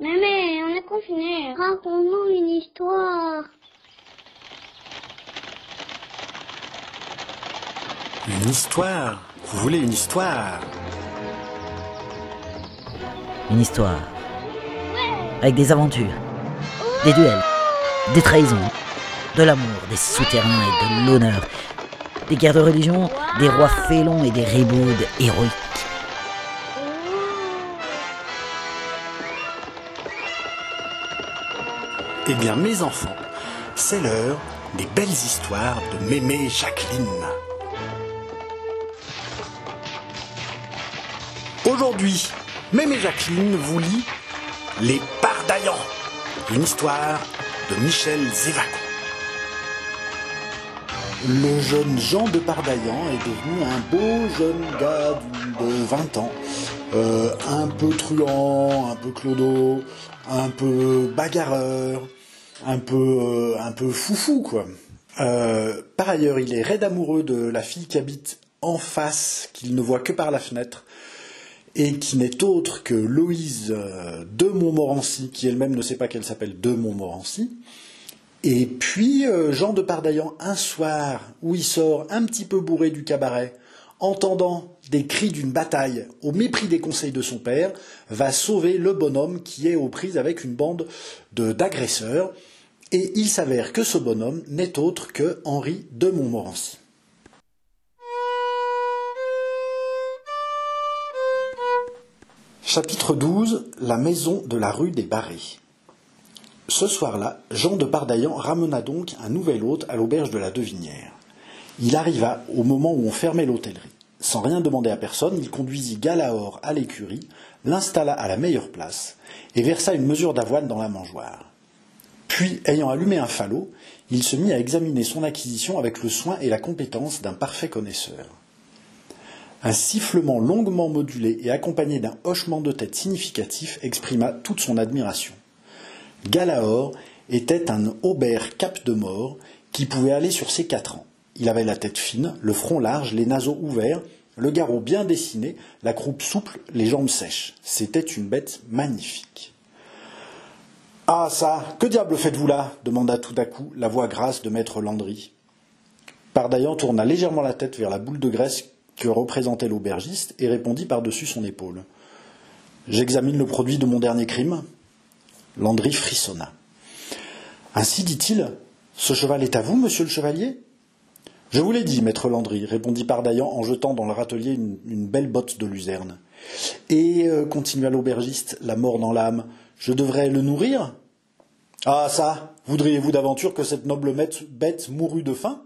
Mais on est confinés. Raconte-nous une histoire. Une histoire Vous voulez une histoire? Une histoire. Avec des aventures, des duels, des trahisons, de l'amour, des souterrains et de l'honneur, des guerres de religion, des rois félons et des ribaudes héroïques. Eh bien, mes enfants, c'est l'heure des belles histoires de Mémé Jacqueline. Aujourd'hui, Mémé Jacqueline vous lit Les Pardaillants, une histoire de Michel Zévaco. Le jeune Jean de Pardaillan est devenu un beau jeune gars de 20 ans. Euh, un peu truand, un peu clodo, un peu bagarreur, un peu, euh, un peu foufou, quoi. Euh, par ailleurs, il est raide amoureux de la fille qui habite en face, qu'il ne voit que par la fenêtre, et qui n'est autre que Loïse euh, de Montmorency, qui elle-même ne sait pas qu'elle s'appelle de Montmorency. Et puis Jean de Pardaillan, un soir où il sort un petit peu bourré du cabaret, entendant des cris d'une bataille au mépris des conseils de son père, va sauver le bonhomme qui est aux prises avec une bande de- d'agresseurs. Et il s'avère que ce bonhomme n'est autre que Henri de Montmorency. Chapitre 12 La maison de la rue des Barrés. Ce soir-là, Jean de Pardaillan ramena donc un nouvel hôte à l'auberge de la Devinière. Il arriva au moment où on fermait l'hôtellerie. Sans rien demander à personne, il conduisit Galaor à l'écurie, l'installa à la meilleure place et versa une mesure d'avoine dans la mangeoire. Puis, ayant allumé un falot, il se mit à examiner son acquisition avec le soin et la compétence d'un parfait connaisseur. Un sifflement longuement modulé et accompagné d'un hochement de tête significatif exprima toute son admiration. Galaor était un aubert cap de mort qui pouvait aller sur ses quatre ans. Il avait la tête fine, le front large, les naseaux ouverts, le garrot bien dessiné, la croupe souple, les jambes sèches. C'était une bête magnifique. Ah ça, que diable faites-vous là demanda tout à coup la voix grasse de maître Landry. Pardaillan tourna légèrement la tête vers la boule de graisse que représentait l'aubergiste et répondit par-dessus son épaule. J'examine le produit de mon dernier crime. Landry frissonna. Ainsi dit-il, ce cheval est à vous, monsieur le chevalier? Je vous l'ai dit, maître Landry, répondit Pardaillan en jetant dans le râtelier une, belle botte de luzerne. Et, euh, continua l'aubergiste, la mort dans l'âme, je devrais le nourrir? Ah ça, voudriez-vous d'aventure que cette noble bête mourût de faim?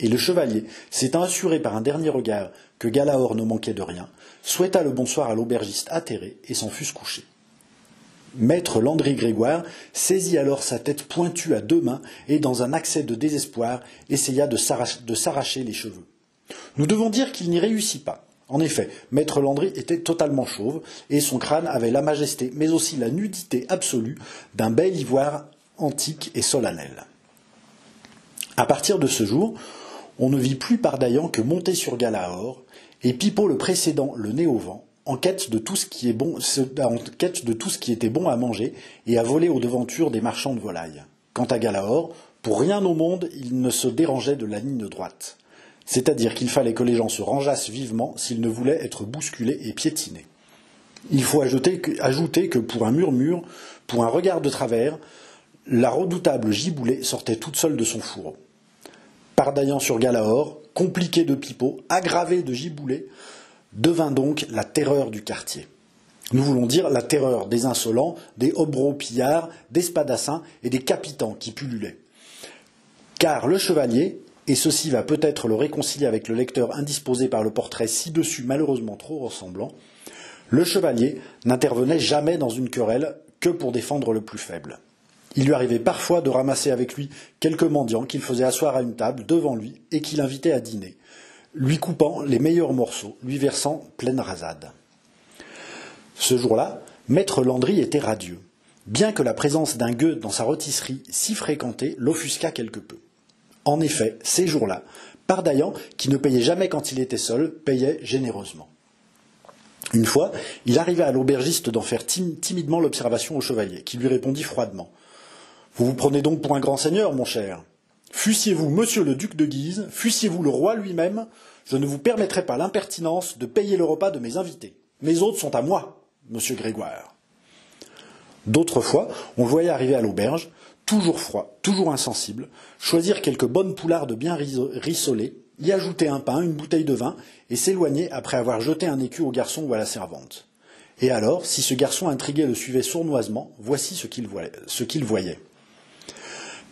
Et le chevalier, s'étant assuré par un dernier regard que Galaor ne manquait de rien, souhaita le bonsoir à l'aubergiste atterré et s'en fut se coucher. Maître Landry Grégoire saisit alors sa tête pointue à deux mains et, dans un accès de désespoir, essaya de s'arracher les cheveux. Nous devons dire qu'il n'y réussit pas. En effet, Maître Landry était totalement chauve et son crâne avait la majesté, mais aussi la nudité absolue d'un bel ivoire antique et solennel. À partir de ce jour, on ne vit plus Pardaillan que monter sur Galaor, et Pipo le précédant le nez au vent, en quête de tout ce qui est bon, en quête de tout ce qui était bon à manger et à voler aux devantures des marchands de volailles. Quant à Galaor, pour rien au monde, il ne se dérangeait de la ligne droite. C'est-à-dire qu'il fallait que les gens se rangeassent vivement s'ils ne voulaient être bousculés et piétinés. Il faut ajouter que, pour un murmure, pour un regard de travers, la redoutable Giboulée sortait toute seule de son fourreau. Pardaillant sur Galaor, compliqué de Pipeau, aggravé de Giboulée, devint donc la terreur du quartier. Nous voulons dire la terreur des insolents, des hobereaux pillards, des spadassins et des capitans qui pullulaient. Car le chevalier, et ceci va peut-être le réconcilier avec le lecteur indisposé par le portrait ci-dessus malheureusement trop ressemblant, le chevalier n'intervenait jamais dans une querelle que pour défendre le plus faible. Il lui arrivait parfois de ramasser avec lui quelques mendiants qu'il faisait asseoir à une table devant lui et qu'il invitait à dîner, lui coupant les meilleurs morceaux, lui versant pleine rasade. Ce jour-là, maître Landry était radieux, bien que la présence d'un gueux dans sa rôtisserie si fréquentée l'offusquât quelque peu. En effet, ces jours-là, Pardaillan, qui ne payait jamais quand il était seul, payait généreusement. Une fois, il arriva à l'aubergiste d'en faire timidement l'observation au chevalier, qui lui répondit froidement. Vous vous prenez donc pour un grand seigneur, mon cher. Fussiez-vous monsieur le duc de Guise, fussiez-vous le roi lui-même, je ne vous permettrai pas l'impertinence de payer le repas de mes invités. Mes hôtes sont à moi, monsieur Grégoire. D'autres fois, on le voyait arriver à l'auberge, toujours froid, toujours insensible, choisir quelques bonnes poulardes bien rissolées, y ajouter un pain, une bouteille de vin, et s'éloigner après avoir jeté un écu au garçon ou à la servante. Et alors, si ce garçon intrigué le suivait sournoisement, voici ce qu'il voyait.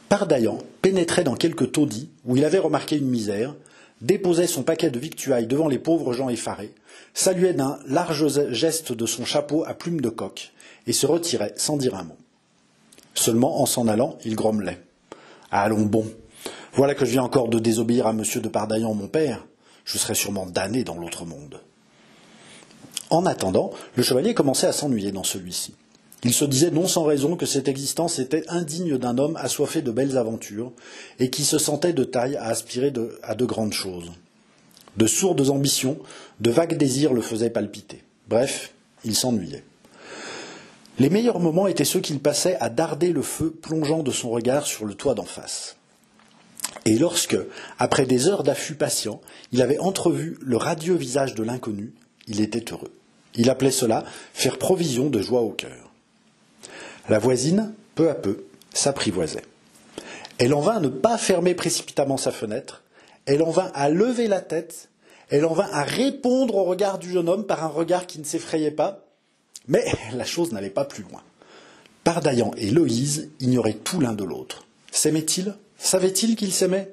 Pardaillan pénétrait dans quelques taudis où il avait remarqué une misère, déposait son paquet de victuailles devant les pauvres gens effarés, saluait d'un large geste de son chapeau à plume de coq, et se retirait sans dire un mot. Seulement, en s'en allant, il grommelait. Allons bon. Voilà que je viens encore de désobéir à monsieur de Pardaillan, mon père. Je serai sûrement damné dans l'autre monde. En attendant, le chevalier commençait à s'ennuyer dans celui-ci. Il se disait non sans raison que cette existence était indigne d'un homme assoiffé de belles aventures et qui se sentait de taille à aspirer à de grandes choses. De sourdes ambitions, de vagues désirs le faisaient palpiter. Bref, il s'ennuyait. Les meilleurs moments étaient ceux qu'il passait à darder le feu plongeant de son regard sur le toit d'en face. Et lorsque, après des heures d'affût patient, il avait entrevu le radieux visage de l'inconnu, il était heureux. Il appelait cela faire provision de joie au cœur. La voisine, peu à peu, s'apprivoisait. Elle en vint à ne pas fermer précipitamment sa fenêtre, elle en vint à lever la tête, elle en vint à répondre au regard du jeune homme par un regard qui ne s'effrayait pas, mais la chose n'allait pas plus loin. Pardaillan et Loïse ignoraient tout l'un de l'autre. S'aimaient-ils? Savait-il qu'ils s'aimaient?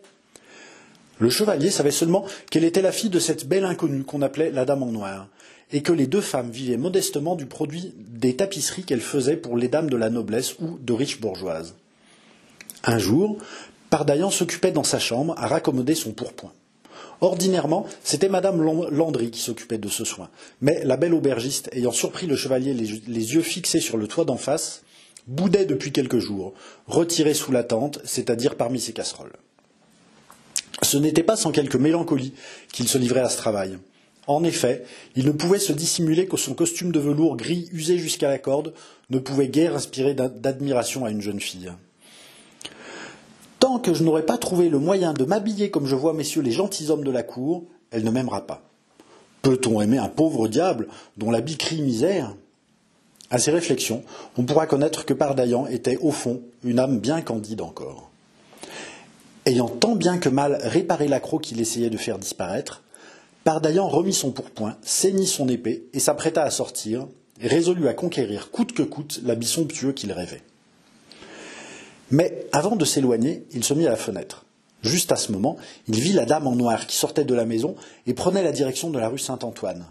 Le chevalier savait seulement qu'elle était la fille de cette belle inconnue qu'on appelait la dame en noir, et que les deux femmes vivaient modestement du produit des tapisseries qu'elles faisaient pour les dames de la noblesse ou de riches bourgeoises. Un jour, Pardaillan s'occupait dans sa chambre à raccommoder son pourpoint. Ordinairement, c'était Madame Landry qui s'occupait de ce soin, mais la belle aubergiste, ayant surpris le chevalier les, yeux fixés sur le toit d'en face, boudait depuis quelques jours, retiré sous la tente, c'est-à-dire parmi ses casseroles. Ce n'était pas sans quelque mélancolie qu'il se livrait à ce travail. En effet, il ne pouvait se dissimuler que son costume de velours gris usé jusqu'à la corde ne pouvait guère inspirer d'admiration à une jeune fille. Que je n'aurai pas trouvé le moyen de m'habiller comme je vois messieurs les gentilshommes de la cour, elle ne m'aimera pas. Peut-on aimer un pauvre diable dont l'habit crie misère? À ces réflexions, on pourra connaître que Pardaillan était, au fond, une âme bien candide encore. Ayant tant bien que mal réparé l'accroc qu'il essayait de faire disparaître, Pardaillan remit son pourpoint, ceignit son épée et s'apprêta à sortir, résolu à conquérir coûte que coûte l'habit somptueux qu'il rêvait. Mais avant de s'éloigner, il se mit à la fenêtre. Juste à ce moment, il vit la dame en noir qui sortait de la maison et prenait la direction de la rue Saint-Antoine.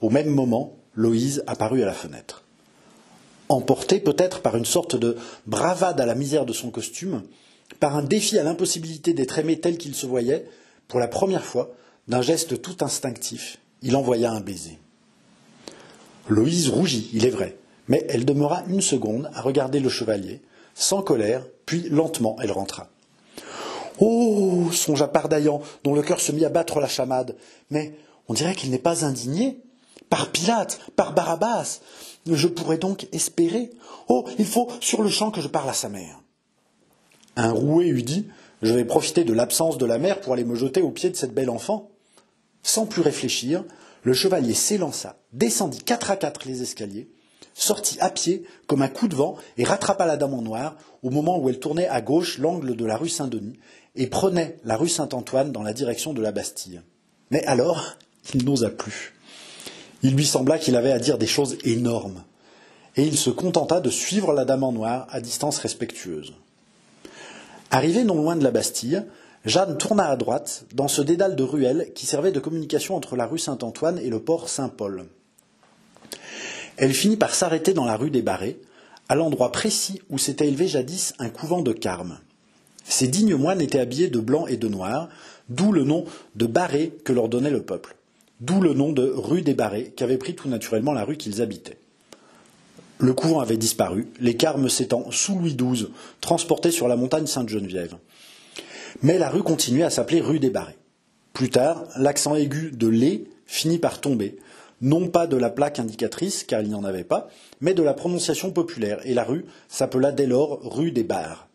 Au même moment, Loïse apparut à la fenêtre. Emportée peut-être par une sorte de bravade à la misère de son costume, par un défi à l'impossibilité d'être aimé tel qu'il se voyait, pour la première fois, d'un geste tout instinctif, il envoya un baiser. Loïse rougit, il est vrai, mais elle demeura une seconde à regarder le chevalier, sans colère, puis lentement elle rentra. Oh songea Pardaillan, dont le cœur se mit à battre la chamade. Mais on dirait qu'il n'est pas indigné. Par Pilate, par Barabbas, je pourrais donc espérer. Oh, il faut sur le champ que je parle à sa mère. Un roué eût dit Je vais profiter de l'absence de la mère pour aller me jeter aux pieds de cette belle enfant. Sans plus réfléchir, le chevalier s'élança, descendit quatre à quatre les escaliers, sortit à pied comme un coup de vent et rattrapa la dame en noir au moment où elle tournait à gauche l'angle de la rue Saint-Denis et prenait la rue Saint-Antoine dans la direction de la Bastille. Mais alors, il n'osa plus. Il lui sembla qu'il avait à dire des choses énormes, et il se contenta de suivre la dame en noir à distance respectueuse. Arrivé non loin de la Bastille, Jeanne tourna à droite dans ce dédale de ruelles qui servait de communication entre la rue Saint-Antoine et le port Saint-Paul. Elle finit par s'arrêter dans la rue des Barrés, à l'endroit précis où s'était élevé jadis un couvent de Carmes. Ces dignes moines étaient habillés de blanc et de noir, d'où le nom de Barrés que leur donnait le peuple, d'où le nom de rue des Barrés qu'avait pris tout naturellement la rue qu'ils habitaient. Le couvent avait disparu, les Carmes s'étant, sous Louis XII, transportés sur la montagne Sainte-Geneviève. Mais la rue continuait à s'appeler rue des Barrés. Plus tard, l'accent aigu de les finit par tomber, non pas de la plaque indicatrice, car il n'y en avait pas, mais de la prononciation populaire, et la rue s'appela dès lors rue des Bars.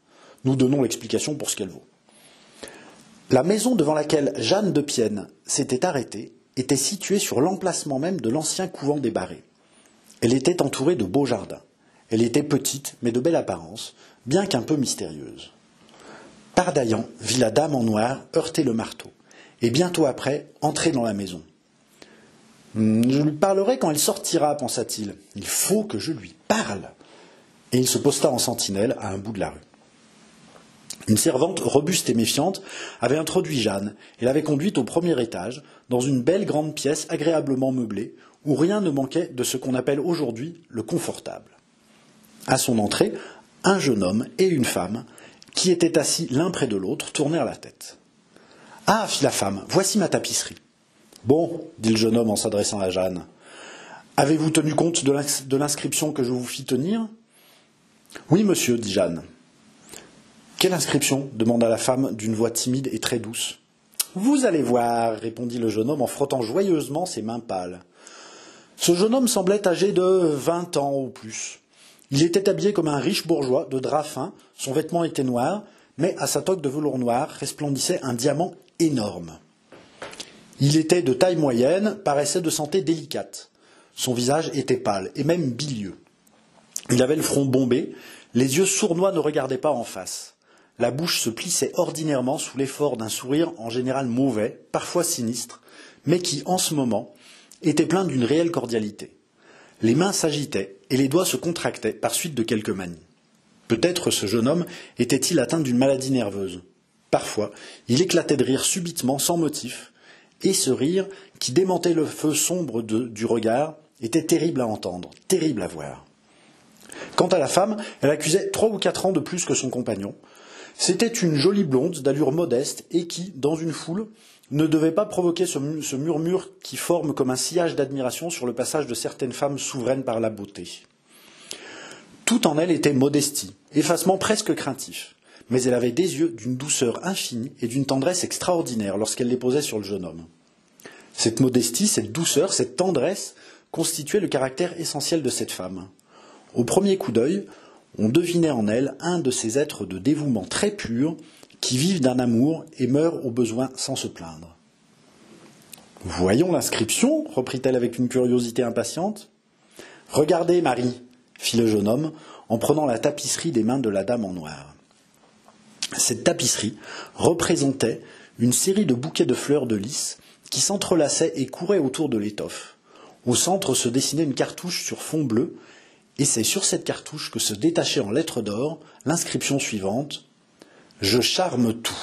Nous donnons l'explication pour ce qu'elle vaut. La maison devant laquelle Jeanne de Pienne s'était arrêtée était située sur l'emplacement même de l'ancien couvent des Barrés. Elle était entourée de beaux jardins. Elle était petite, mais de belle apparence, bien qu'un peu mystérieuse. Pardaillan vit la dame en noir heurter le marteau, et bientôt après entrer dans la maison. Je lui parlerai quand elle sortira, pensa-t-il. Il faut que je lui parle. Et il se posta en sentinelle à un bout de la rue. Une servante robuste et méfiante avait introduit Jeanne et l'avait conduite au premier étage, dans une belle grande pièce agréablement meublée, où rien ne manquait de ce qu'on appelle aujourd'hui le confortable. À son entrée, un jeune homme et une femme, qui étaient assis l'un près de l'autre, tournèrent la tête. Ah, fit la femme, voici ma tapisserie. Bon, dit le jeune homme en s'adressant à Jeanne, avez-vous tenu compte de l'inscription que je vous fis tenir? Oui, monsieur, dit Jeanne. Quelle inscription? demanda la femme d'une voix timide et très douce. Vous allez voir, répondit le jeune homme en frottant joyeusement ses mains pâles. Ce jeune homme semblait âgé de vingt ans ou plus. Il était habillé comme un riche bourgeois, de drap fin, son vêtement était noir, mais à sa toque de velours noir resplendissait un diamant énorme. Il était de taille moyenne, paraissait de santé délicate. Son visage était pâle et même bilieux. Il avait le front bombé, les yeux sournois ne regardaient pas en face. La bouche se plissait ordinairement sous l'effort d'un sourire en général mauvais, parfois sinistre, mais qui, en ce moment, était plein d'une réelle cordialité. Les mains s'agitaient et les doigts se contractaient par suite de quelques manies. Peut-être ce jeune homme était-il atteint d'une maladie nerveuse. Parfois, il éclatait de rire subitement, sans motif, et ce rire, qui démentait le feu sombre du regard, était terrible à entendre, terrible à voir. Quant à la femme, elle accusait trois ou quatre ans de plus que son compagnon. C'était une jolie blonde d'allure modeste et qui, dans une foule, ne devait pas provoquer ce, murmure qui forme comme un sillage d'admiration sur le passage de certaines femmes souveraines par la beauté. Tout en elle était modestie, effacement presque craintif mais elle avait des yeux d'une douceur infinie et d'une tendresse extraordinaire lorsqu'elle les posait sur le jeune homme. Cette modestie, cette douceur, cette tendresse constituaient le caractère essentiel de cette femme. Au premier coup d'œil, on devinait en elle un de ces êtres de dévouement très pur qui vivent d'un amour et meurent au besoin sans se plaindre. Voyons l'inscription, reprit-elle avec une curiosité impatiente. Regardez, Marie, fit le jeune homme en prenant la tapisserie des mains de la dame en noir. Cette tapisserie représentait une série de bouquets de fleurs de lys qui s'entrelaçaient et couraient autour de l'étoffe. Au centre se dessinait une cartouche sur fond bleu, et c'est sur cette cartouche que se détachait en lettres d'or l'inscription suivante Je charme tout.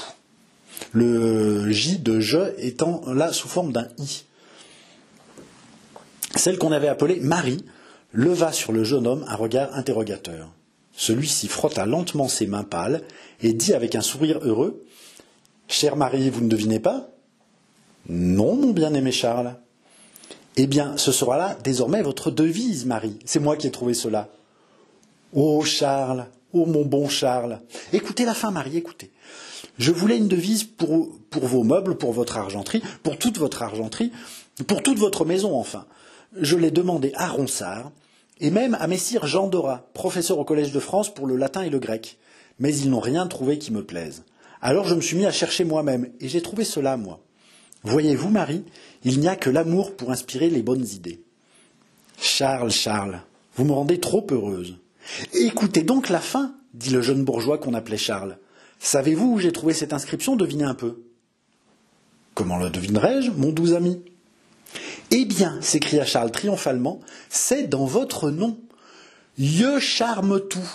Le J de je étant là sous forme d'un I. Celle qu'on avait appelée Marie leva sur le jeune homme un regard interrogateur. Celui-ci frotta lentement ses mains pâles et dit avec un sourire heureux Chère Marie, vous ne devinez pas? Non, mon bien-aimé Charles. Eh bien, ce sera là désormais votre devise, Marie. C'est moi qui ai trouvé cela. Oh, Charles, oh, mon bon Charles. Écoutez la fin, Marie, écoutez. Je voulais une devise pour, pour vos meubles, pour votre argenterie, pour toute votre argenterie, pour toute votre maison, enfin. Je l'ai demandé à Ronsard, et même à Messire Jean Dora, professeur au Collège de France pour le latin et le grec. Mais ils n'ont rien trouvé qui me plaise. Alors je me suis mis à chercher moi-même, et j'ai trouvé cela, moi. Voyez-vous, Marie, il n'y a que l'amour pour inspirer les bonnes idées. Charles, Charles, vous me rendez trop heureuse. Écoutez donc la fin, dit le jeune bourgeois qu'on appelait Charles. Savez-vous où j'ai trouvé cette inscription? Devinez un peu. Comment la devinerais-je, mon doux ami? Eh bien, s'écria Charles triomphalement, c'est dans votre nom. Je charme tout,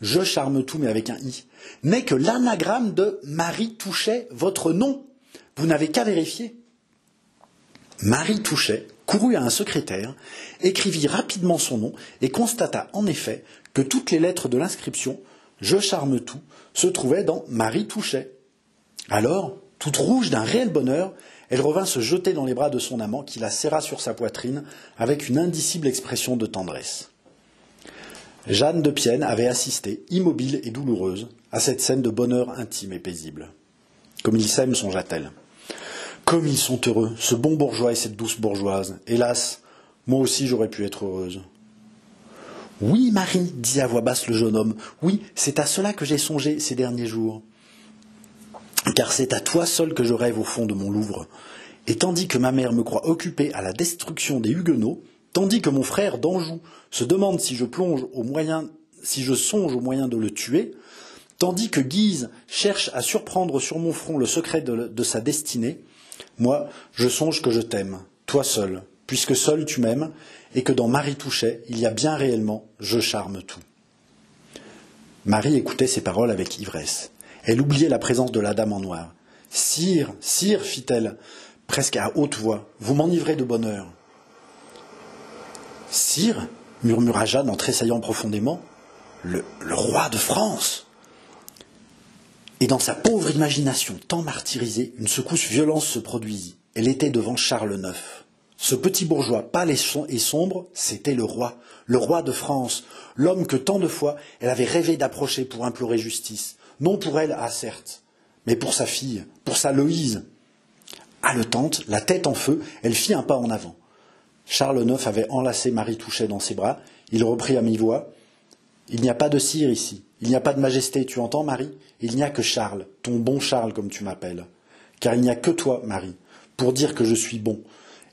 je charme tout, mais avec un i, n'est que l'anagramme de Marie Touchet, votre nom. Vous n'avez qu'à vérifier. Marie Touchet courut à un secrétaire, écrivit rapidement son nom et constata en effet que toutes les lettres de l'inscription Je charme tout se trouvaient dans Marie Touchet. Alors, toute rouge d'un réel bonheur, elle revint se jeter dans les bras de son amant qui la serra sur sa poitrine avec une indicible expression de tendresse. Jeanne de Pienne avait assisté, immobile et douloureuse, à cette scène de bonheur intime et paisible. Comme ils s'aiment, songea-t-elle. Comme ils sont heureux, ce bon bourgeois et cette douce bourgeoise. Hélas, Moi aussi j'aurais pu être heureuse. Oui, Marie, dit à voix basse le jeune homme, oui, c'est à cela que j'ai songé ces derniers jours. Car c'est à toi seul que je rêve au fond de mon Louvre. Et tandis que ma mère me croit occupée à la destruction des Huguenots, tandis que mon frère d'Anjou se demande si je plonge au moyen, si je songe au moyen de le tuer, tandis que Guise cherche à surprendre sur mon front le secret de, de sa destinée, moi, je songe que je t'aime, toi seul, puisque seul tu m'aimes, et que dans Marie Touchet, il y a bien réellement je charme tout. Marie écoutait ces paroles avec ivresse. Elle oubliait la présence de la dame en noir. Sire, sire, fit-elle, presque à haute voix, vous m'enivrez de bonheur. Sire, murmura Jeanne en tressaillant profondément, le, le roi de France. Et dans sa pauvre imagination tant martyrisée, une secousse violente se produisit. Elle était devant Charles IX. Ce petit bourgeois pâle et sombre, c'était le roi, le roi de France, l'homme que tant de fois elle avait rêvé d'approcher pour implorer justice, non pour elle, ah certes, mais pour sa fille, pour sa Loïse. Haletante, la tête en feu, elle fit un pas en avant. Charles IX avait enlacé Marie Touchet dans ses bras. Il reprit à mi-voix Il n'y a pas de cire ici, il n'y a pas de majesté, tu entends, Marie? Il n'y a que Charles, ton bon Charles, comme tu m'appelles. Car il n'y a que toi, Marie, pour dire que je suis bon,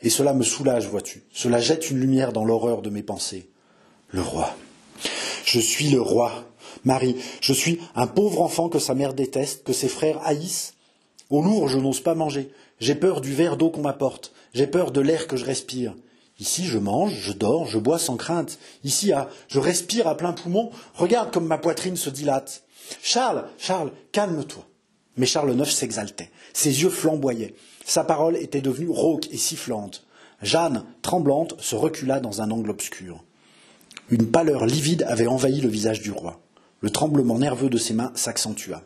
et cela me soulage, vois-tu. Cela jette une lumière dans l'horreur de mes pensées. Le roi. Je suis le roi. Marie, je suis un pauvre enfant que sa mère déteste, que ses frères haïssent. Au Louvre, je n'ose pas manger. J'ai peur du verre d'eau qu'on m'apporte. J'ai peur de l'air que je respire. Ici, je mange, je dors, je bois sans crainte. Ici, ah, je respire à plein poumon. Regarde comme ma poitrine se dilate. Charles, Charles, calme-toi. Mais Charles IX s'exaltait. Ses yeux flamboyaient. Sa parole était devenue rauque et sifflante. Jeanne, tremblante, se recula dans un angle obscur. Une pâleur livide avait envahi le visage du roi. Le tremblement nerveux de ses mains s'accentua.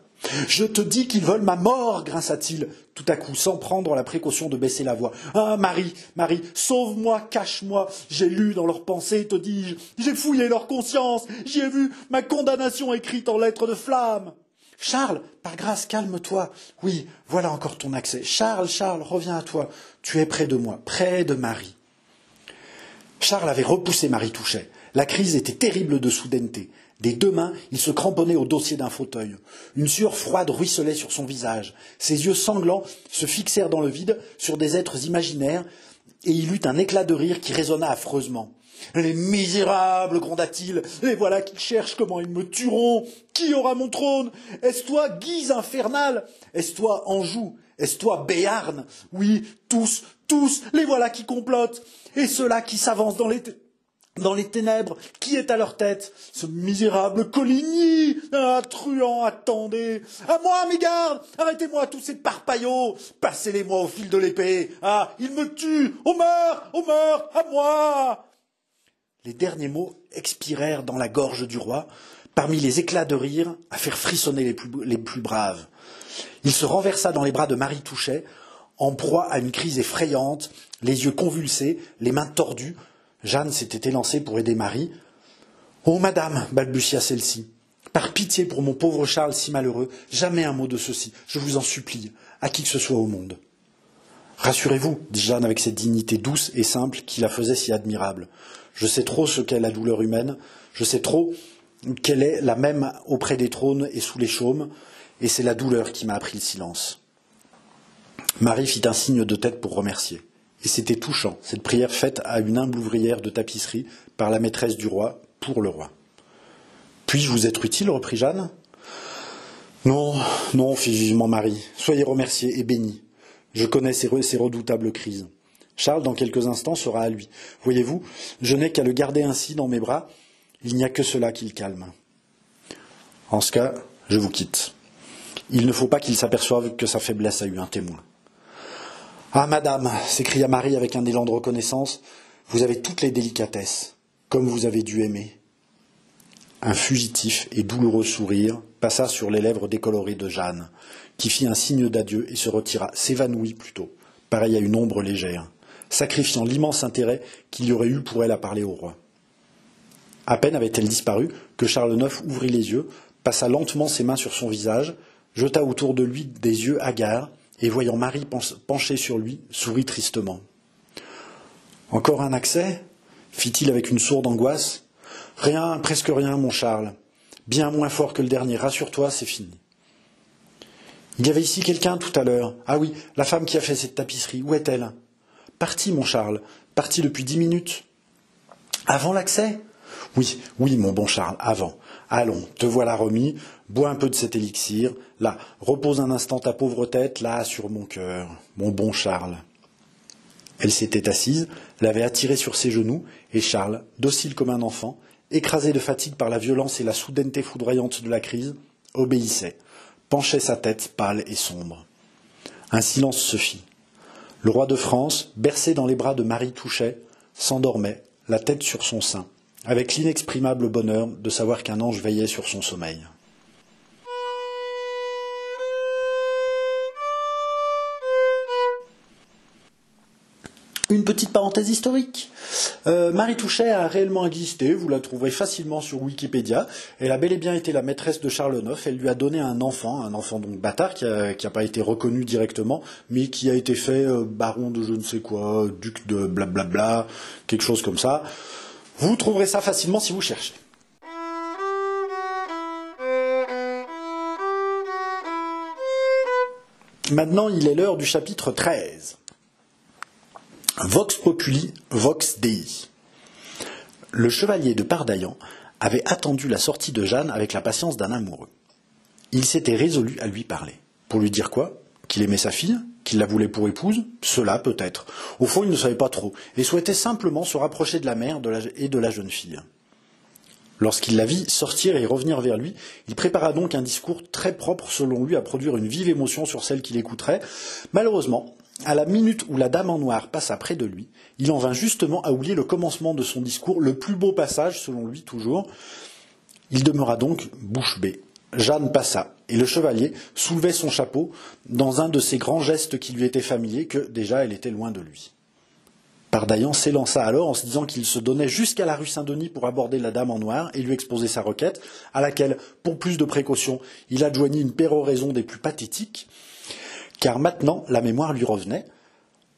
Je te dis qu'ils veulent ma mort, grinça-t-il, tout à coup, sans prendre la précaution de baisser la voix. Ah, Marie, Marie, sauve-moi, cache-moi. J'ai lu dans leurs pensées, te dis-je. J'ai fouillé leur conscience. J'y ai vu ma condamnation écrite en lettres de flamme. Charles, par grâce, calme-toi. Oui, voilà encore ton accès. Charles, Charles, reviens à toi. Tu es près de moi, près de Marie. Charles avait repoussé Marie Touchet. La crise était terrible de soudaineté. Des deux mains, il se cramponnait au dossier d'un fauteuil. Une sueur froide ruisselait sur son visage. Ses yeux sanglants se fixèrent dans le vide sur des êtres imaginaires, et il eut un éclat de rire qui résonna affreusement. Les misérables, gronda-t-il, les voilà qui cherchent comment ils me tueront. Qui aura mon trône? Est-ce toi, Guise infernal Est-ce toi, Anjou? Est-ce toi, Béarn? Oui, tous, tous, les voilà qui complotent. Et ceux-là qui s'avancent dans les, dans les ténèbres, qui est à leur tête? Ce misérable Coligny! Ah, truand, attendez! À moi, mes gardes! Arrêtez-moi tous ces parpaillots! Passez-les-moi au fil de l'épée! Ah, ils me tuent Au meurt! Au meurt! À moi! Les derniers mots expirèrent dans la gorge du roi, parmi les éclats de rire à faire frissonner les plus, braves. Il se renversa dans les bras de Marie Touchet, en proie à une crise effrayante, les yeux convulsés, les mains tordues. Jeanne s'était élancée pour aider Marie. Oh, madame, balbutia celle-ci, par pitié pour mon pauvre Charles si malheureux, jamais un mot de ceci, je vous en supplie, à qui que ce soit au monde. Rassurez-vous, dit Jeanne avec cette dignité douce et simple qui la faisait si admirable. Je sais trop ce qu'est la douleur humaine, je sais trop qu'elle est la même auprès des trônes et sous les chaumes, et c'est la douleur qui m'a appris le silence. Marie fit un signe de tête pour remercier. Et c'était touchant, cette prière faite à une humble ouvrière de tapisserie par la maîtresse du roi pour le roi. Puis-je vous être utile reprit Jeanne? Non, non, fit vivement Marie. Soyez remerciés et bénis. Je connais ces, redoutables crises. Charles, dans quelques instants, sera à lui. Voyez-vous, je n'ai qu'à le garder ainsi dans mes bras. Il n'y a que cela qui le calme. En ce cas, je vous quitte. Il ne faut pas qu'il s'aperçoive que sa faiblesse a eu un témoin. Ah, madame, s'écria Marie avec un élan de reconnaissance, vous avez toutes les délicatesses, comme vous avez dû aimer. Un fugitif et douloureux sourire passa sur les lèvres décolorées de Jeanne, qui fit un signe d'adieu et se retira, s'évanouit plutôt, pareil à une ombre légère, sacrifiant l'immense intérêt qu'il y aurait eu pour elle à parler au roi. À peine avait-elle disparu que Charles IX ouvrit les yeux, passa lentement ses mains sur son visage, jeta autour de lui des yeux hagards, et voyant Marie penchée sur lui, sourit tristement. Encore un accès? fit-il avec une sourde angoisse. Rien, presque rien, mon Charles. Bien moins fort que le dernier. Rassure-toi, c'est fini. Il y avait ici quelqu'un tout à l'heure. Ah oui, la femme qui a fait cette tapisserie. Où est-elle? Partie, mon Charles. Partie depuis dix minutes. Avant l'accès? Oui, oui, mon bon Charles, avant. Allons, te voilà remis, bois un peu de cet élixir, là, repose un instant ta pauvre tête, là, sur mon cœur, mon bon Charles. Elle s'était assise, l'avait attiré sur ses genoux, et Charles, docile comme un enfant, écrasé de fatigue par la violence et la soudaineté foudroyante de la crise, obéissait, penchait sa tête pâle et sombre. Un silence se fit. Le roi de France, bercé dans les bras de Marie Touchet, s'endormait, la tête sur son sein, avec l'inexprimable bonheur de savoir qu'un ange veillait sur son sommeil. Une petite parenthèse historique. Euh, Marie Touchet a réellement existé, vous la trouverez facilement sur Wikipédia. Elle a bel et bien été la maîtresse de Charles IX. Elle lui a donné un enfant, un enfant donc bâtard qui n'a pas été reconnu directement, mais qui a été fait euh, baron de je ne sais quoi, duc de blablabla, quelque chose comme ça. Vous trouverez ça facilement si vous cherchez. Maintenant, il est l'heure du chapitre 13. Vox Populi, Vox Dei. Le chevalier de Pardaillan avait attendu la sortie de Jeanne avec la patience d'un amoureux. Il s'était résolu à lui parler. Pour lui dire quoi? Qu'il aimait sa fille Qu'il la voulait pour épouse Cela peut-être. Au fond, il ne savait pas trop, et souhaitait simplement se rapprocher de la mère et de la jeune fille. Lorsqu'il la vit sortir et revenir vers lui, il prépara donc un discours très propre selon lui à produire une vive émotion sur celle qu'il écouterait. Malheureusement, à la minute où la dame en noir passa près de lui, il en vint justement à oublier le commencement de son discours, le plus beau passage selon lui toujours. Il demeura donc bouche bée. Jeanne passa, et le chevalier soulevait son chapeau dans un de ces grands gestes qui lui étaient familiers, que déjà elle était loin de lui. Pardaillan s'élança alors en se disant qu'il se donnait jusqu'à la rue Saint-Denis pour aborder la dame en noir et lui exposer sa requête, à laquelle, pour plus de précaution, il adjoignit une péroraison des plus pathétiques, car maintenant la mémoire lui revenait,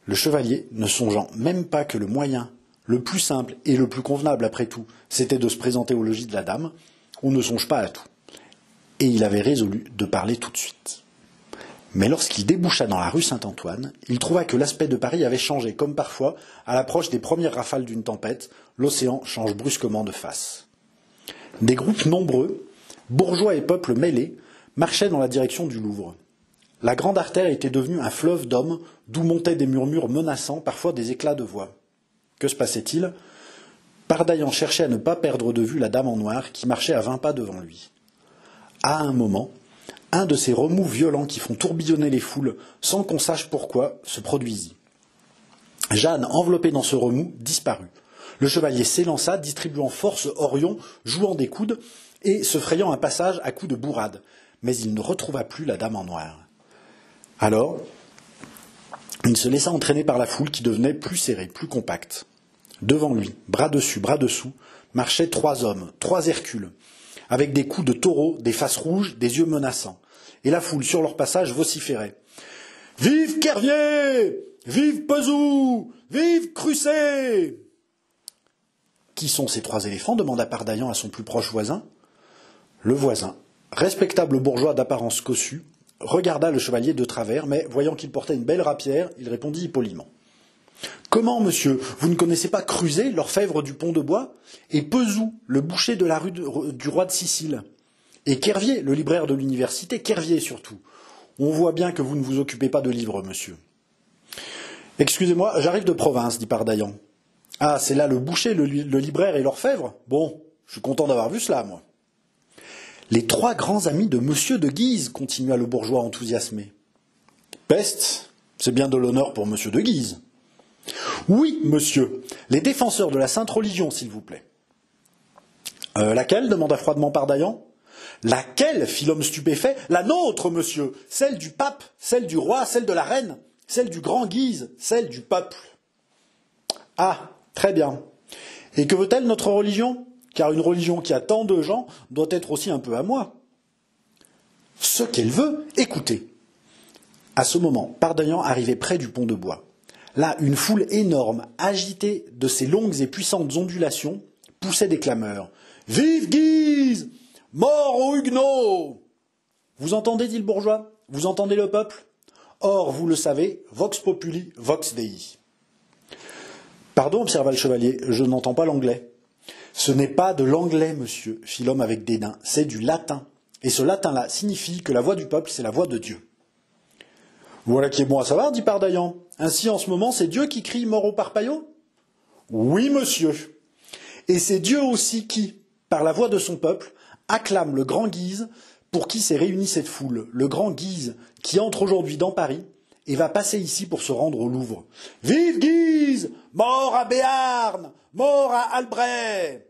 le chevalier, ne songeant même pas que le moyen, le plus simple et le plus convenable après tout, c'était de se présenter au logis de la dame, on ne songe pas à tout. Et il avait résolu de parler tout de suite. Mais lorsqu'il déboucha dans la rue Saint-Antoine, il trouva que l'aspect de Paris avait changé, comme parfois, à l'approche des premières rafales d'une tempête, l'océan change brusquement de face. Des groupes nombreux, bourgeois et peuples mêlés, marchaient dans la direction du Louvre. La grande artère était devenue un fleuve d'hommes, d'où montaient des murmures menaçants, parfois des éclats de voix. Que se passait-il? Pardaillan cherchait à ne pas perdre de vue la dame en noir qui marchait à vingt pas devant lui. À un moment, un de ces remous violents qui font tourbillonner les foules sans qu'on sache pourquoi se produisit. Jeanne, enveloppée dans ce remous, disparut. Le chevalier s'élança, distribuant force Orion, jouant des coudes et se frayant un passage à coups de bourrade. Mais il ne retrouva plus la dame en noir. Alors, il se laissa entraîner par la foule qui devenait plus serrée, plus compacte. Devant lui, bras dessus, bras dessous, marchaient trois hommes, trois Hercules, avec des coups de taureau, des faces rouges, des yeux menaçants. Et la foule, sur leur passage, vociférait. Vive Kervier Vive Pezou Vive Crucé Qui sont ces trois éléphants demanda Pardaillan à son plus proche voisin. Le voisin, respectable bourgeois d'apparence cossue, regarda le chevalier de travers, mais voyant qu'il portait une belle rapière, il répondit poliment. Comment, monsieur, vous ne connaissez pas Cruzet, l'orfèvre du pont de bois, et Pezou, le boucher de la rue du roi de Sicile, et Kervier, le libraire de l'université, Kervier surtout. On voit bien que vous ne vous occupez pas de livres, monsieur. Excusez-moi, j'arrive de province, dit Pardaillan. Ah, c'est là le boucher, le libraire et l'orfèvre? Bon, je suis content d'avoir vu cela, moi. Les trois grands amis de monsieur de Guise, continua le bourgeois enthousiasmé. Peste, c'est bien de l'honneur pour monsieur de Guise. Oui, monsieur, les défenseurs de la sainte religion, s'il vous plaît. Euh, laquelle demanda froidement Pardaillan. Laquelle fit l'homme stupéfait. La nôtre, monsieur, celle du pape, celle du roi, celle de la reine, celle du grand Guise, celle du peuple. Ah, très bien. Et que veut-elle notre religion? Car une religion qui a tant de gens doit être aussi un peu à moi. Ce qu'elle veut, écoutez. À ce moment, Pardaillan arrivait près du pont de bois. Là, une foule énorme, agitée de ces longues et puissantes ondulations, poussait des clameurs. Vive Guise Mort aux Huguenots Vous entendez, dit le bourgeois? Vous entendez le peuple? Or, vous le savez, vox populi, vox dei. Pardon, observa le chevalier, je n'entends pas l'anglais. Ce n'est pas de l'anglais, monsieur, fit l'homme avec dédain, c'est du latin. Et ce latin-là signifie que la voix du peuple, c'est la voix de Dieu. Voilà qui est bon à savoir, dit Pardaillan. Ainsi, en ce moment, c'est Dieu qui crie mort au parpaillot? Oui, monsieur. Et c'est Dieu aussi qui, par la voix de son peuple, acclame le grand Guise pour qui s'est réunie cette foule, le grand Guise, qui entre aujourd'hui dans Paris et va passer ici pour se rendre au Louvre. Vive Guise Mort à Béarn Mort à Albret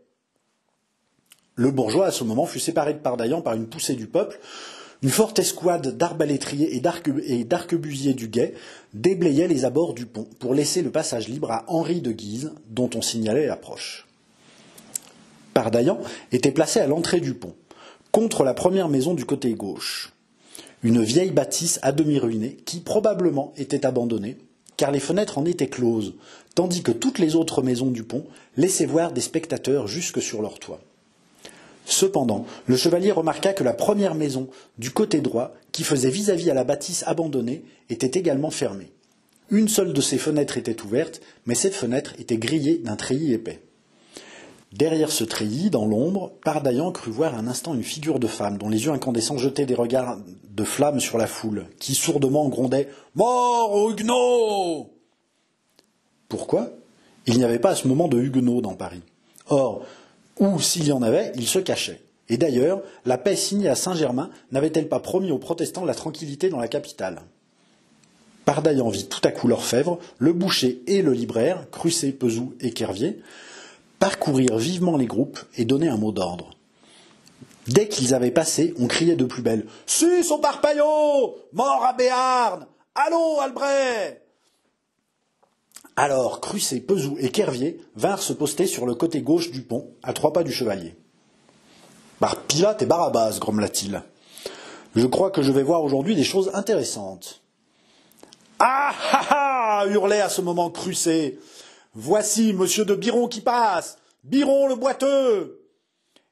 Le bourgeois, à ce moment, fut séparé de Pardaillan par une poussée du peuple. Une forte escouade d'arbalétriers et d'arquebusiers du guet déblayait les abords du pont pour laisser le passage libre à Henri de Guise, dont on signalait l'approche. Pardaillan était placé à l'entrée du pont contre la première maison du côté gauche. Une vieille bâtisse à demi ruinée qui probablement était abandonnée, car les fenêtres en étaient closes, tandis que toutes les autres maisons du pont laissaient voir des spectateurs jusque sur leur toit. Cependant, le chevalier remarqua que la première maison, du côté droit, qui faisait vis-à-vis -vis à la bâtisse abandonnée, était également fermée. Une seule de ces fenêtres était ouverte, mais cette fenêtre était grillée d'un treillis épais. Derrière ce treillis, dans l'ombre, Pardaillan crut voir un instant une figure de femme dont les yeux incandescents jetaient des regards de flammes sur la foule, qui sourdement grondait Mort aux Huguenots Pourquoi? Il n'y avait pas à ce moment de Huguenots dans Paris. Or, ou s'il y en avait, ils se cachaient. Et d'ailleurs, la paix signée à Saint-Germain n'avait-elle pas promis aux protestants la tranquillité dans la capitale? Pardaillan vit tout à coup l'orfèvre, le boucher et le libraire, Crucé, Pezou et Kervier, parcourir vivement les groupes et donner un mot d'ordre. Dès qu'ils avaient passé, on criait de plus belle Sus au parpaillot Mort à Béarn Allons, Albret Alors, Crucé, Pezou et Kervier vinrent se poster sur le côté gauche du pont, à trois pas du chevalier. Par Pilate et Barabbas, grommela-t-il. Je crois que je vais voir aujourd'hui des choses intéressantes. Ah ah ah hurlait à ce moment Crucé. Voici monsieur de Biron qui passe, Biron le boiteux,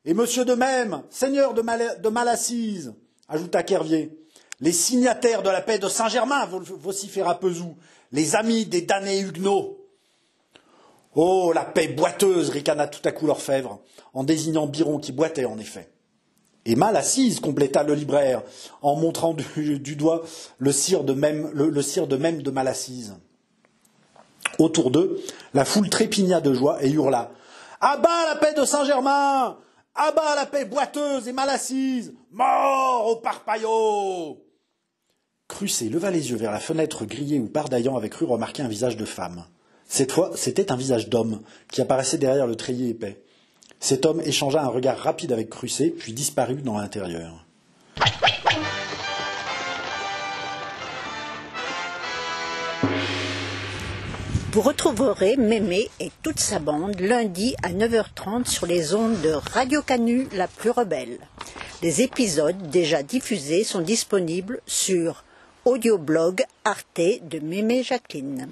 et monsieur de Même, seigneur de, Malassise, ajouta Kervier. Les signataires de la paix de Saint-Germain, vociféra Pezou, les amis des damnés huguenots. Oh, la paix boiteuse, ricana tout à coup l'orfèvre, en désignant Biron qui boitait en effet. Et Malassise, compléta le libraire, en montrant du, doigt le cire de même, le, cire de même de Malassise. Autour d'eux, la foule trépigna de joie et hurla À bas la paix de Saint-Germain À bas la paix boiteuse et mal assise Mort au parpaillot Crucé leva les yeux vers la fenêtre grillée où Pardaillan avait cru remarquer un visage de femme. Cette fois, c'était un visage d'homme qui apparaissait derrière le treillis épais. Cet homme échangea un regard rapide avec Crucé, puis disparut dans l'intérieur. Vous retrouverez Mémé et toute sa bande lundi à 9h30 sur les ondes de Radio Canu la plus rebelle. Les épisodes déjà diffusés sont disponibles sur audioblog Arte de Mémé Jacqueline.